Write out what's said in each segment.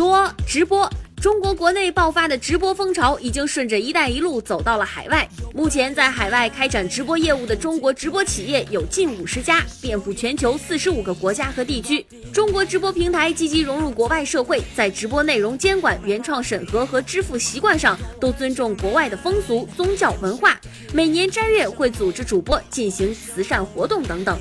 说直播。中国国内爆发的直播风潮已经顺着“一带一路”走到了海外。目前在海外开展直播业务的中国直播企业有近五十家，遍布全球四十五个国家和地区。中国直播平台积极融入国外社会，在直播内容监管、原创审核和支付习惯上都尊重国外的风俗、宗教文化。每年斋月会组织主播进行慈善活动等等。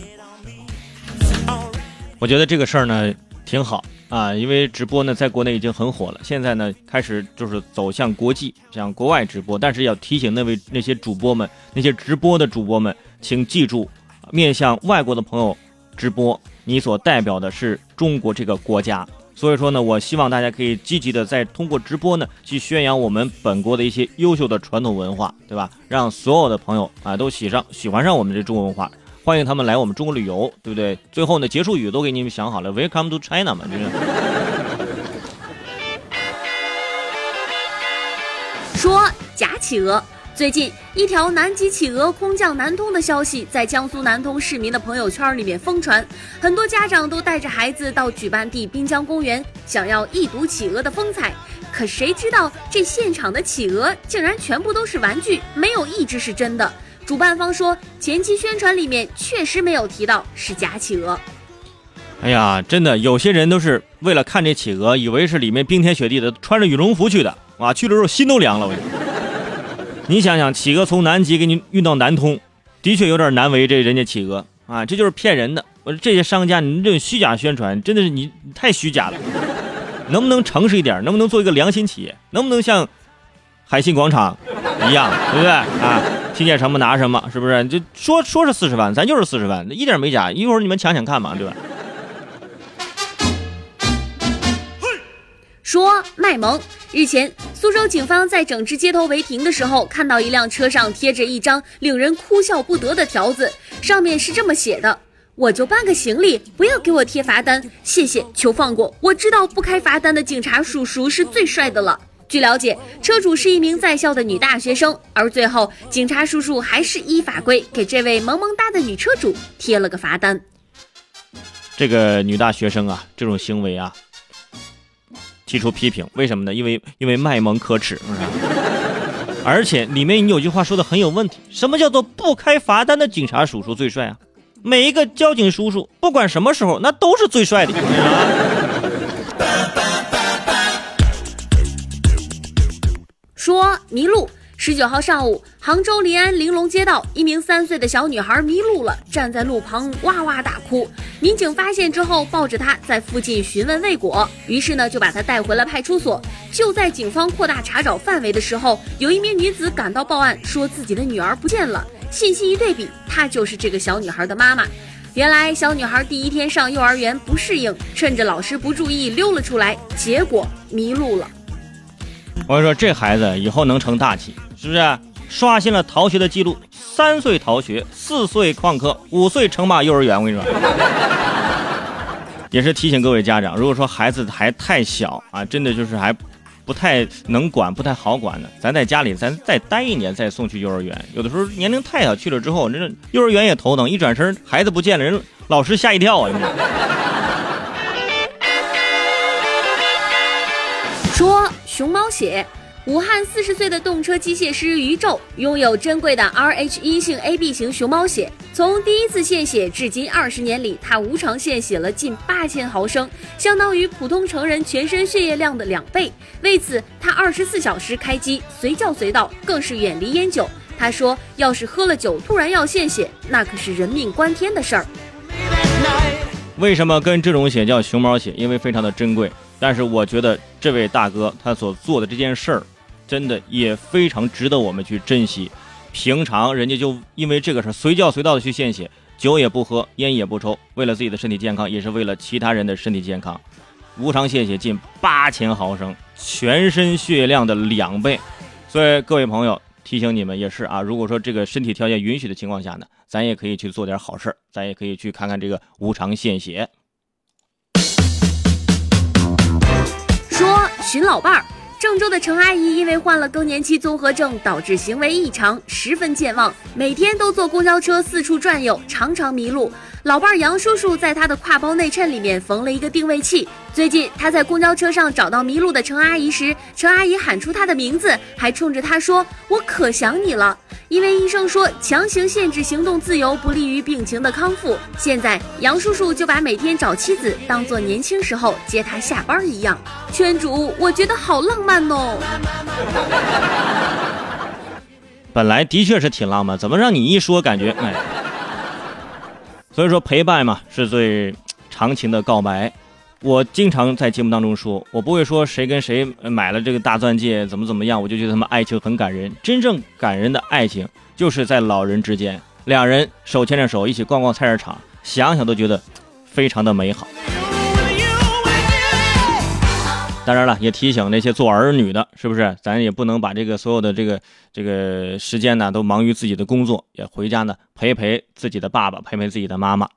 我觉得这个事儿呢挺好。啊，因为直播呢，在国内已经很火了，现在呢，开始就是走向国际，向国外直播。但是要提醒那位那些主播们，那些直播的主播们，请记住，面向外国的朋友直播，你所代表的是中国这个国家。所以说呢，我希望大家可以积极的在通过直播呢，去宣扬我们本国的一些优秀的传统文化，对吧？让所有的朋友啊都喜上喜欢上我们这中国文化。欢迎他们来我们中国旅游，对不对？最后呢，结束语都给你们想好了，Welcome to China 嘛，就是。说假企鹅，最近一条南极企鹅空降南通的消息在江苏南通市民的朋友圈里面疯传，很多家长都带着孩子到举办地滨江公园，想要一睹企鹅的风采。可谁知道这现场的企鹅竟然全部都是玩具，没有一只是真的。主办方说，前期宣传里面确实没有提到是假企鹅。哎呀，真的，有些人都是为了看这企鹅，以为是里面冰天雪地的，穿着羽绒服去的。啊，去的时候心都凉了。我，你想想，企鹅从南极给你运到南通，的确有点难为这人家企鹅啊，这就是骗人的。我说这些商家，你这种虚假宣传，真的是你太虚假了。能不能诚实一点？能不能做一个良心企业？能不能像海信广场一样，对不对啊？听见什么拿什么，是不是？就说说是四十万，咱就是四十万，一点没假。一会儿你们抢抢看嘛，对吧？说卖萌。日前，苏州警方在整治街头违停的时候，看到一辆车上贴着一张令人哭笑不得的条子，上面是这么写的：“我就搬个行李，不要给我贴罚单，谢谢，求放过。我知道不开罚单的警察叔叔是最帅的了。”据了解，车主是一名在校的女大学生，而最后警察叔叔还是依法规给这位萌萌哒的女车主贴了个罚单。这个女大学生啊，这种行为啊，提出批评。为什么呢？因为因为卖萌可耻，而且里面你有句话说的很有问题，什么叫做不开罚单的警察叔叔最帅啊？每一个交警叔叔，不管什么时候，那都是最帅的。说迷路。十九号上午，杭州临安玲珑街道，一名三岁的小女孩迷路了，站在路旁哇哇大哭。民警发现之后，抱着她在附近询问未果，于是呢就把她带回了派出所。就在警方扩大查找范围的时候，有一名女子赶到报案，说自己的女儿不见了。信息一对比，她就是这个小女孩的妈妈。原来小女孩第一天上幼儿园不适应，趁着老师不注意溜了出来，结果迷路了。我跟你说，这孩子以后能成大器，是不是？刷新了逃学的记录，三岁逃学，四岁旷课，五岁称霸幼儿园。我跟你说，也是提醒各位家长，如果说孩子还太小啊，真的就是还不太能管，不太好管的，咱在家里咱再待一年再送去幼儿园。有的时候年龄太小去了之后，那幼儿园也头疼，一转身孩子不见了，人老师吓一跳啊。说。熊猫血，武汉四十岁的动车机械师于宙拥有珍贵的 Rh 阴性 AB 型熊猫血。从第一次献血至今二十年里，他无偿献血了近八千毫升，相当于普通成人全身血液量的两倍。为此，他二十四小时开机，随叫随到，更是远离烟酒。他说：“要是喝了酒突然要献血，那可是人命关天的事儿。”为什么跟这种血叫熊猫血？因为非常的珍贵。但是我觉得这位大哥他所做的这件事儿，真的也非常值得我们去珍惜。平常人家就因为这个事儿随叫随到的去献血，酒也不喝，烟也不抽，为了自己的身体健康，也是为了其他人的身体健康，无偿献血近八千毫升，全身血量的两倍。所以各位朋友提醒你们也是啊，如果说这个身体条件允许的情况下呢，咱也可以去做点好事儿，咱也可以去看看这个无偿献血。寻老伴儿，郑州的陈阿姨因为患了更年期综合症，导致行为异常，十分健忘，每天都坐公交车四处转悠，常常迷路。老伴儿杨叔叔在他的挎包内衬里面缝了一个定位器。最近他在公交车上找到迷路的陈阿姨时，陈阿姨喊出他的名字，还冲着他说：“我可想你了。”因为医生说强行限制行动自由不利于病情的康复，现在杨叔叔就把每天找妻子当做年轻时候接他下班一样。圈主，我觉得好浪漫哦。本来的确是挺浪漫，怎么让你一说，感觉哎。所以说陪伴嘛是最长情的告白。我经常在节目当中说，我不会说谁跟谁买了这个大钻戒怎么怎么样，我就觉得他们爱情很感人。真正感人的爱情就是在老人之间，两人手牵着手一起逛逛菜市场，想想都觉得非常的美好。当然了，也提醒那些做儿女的，是不是？咱也不能把这个所有的这个这个时间呢，都忙于自己的工作，也回家呢陪陪自己的爸爸，陪陪自己的妈妈。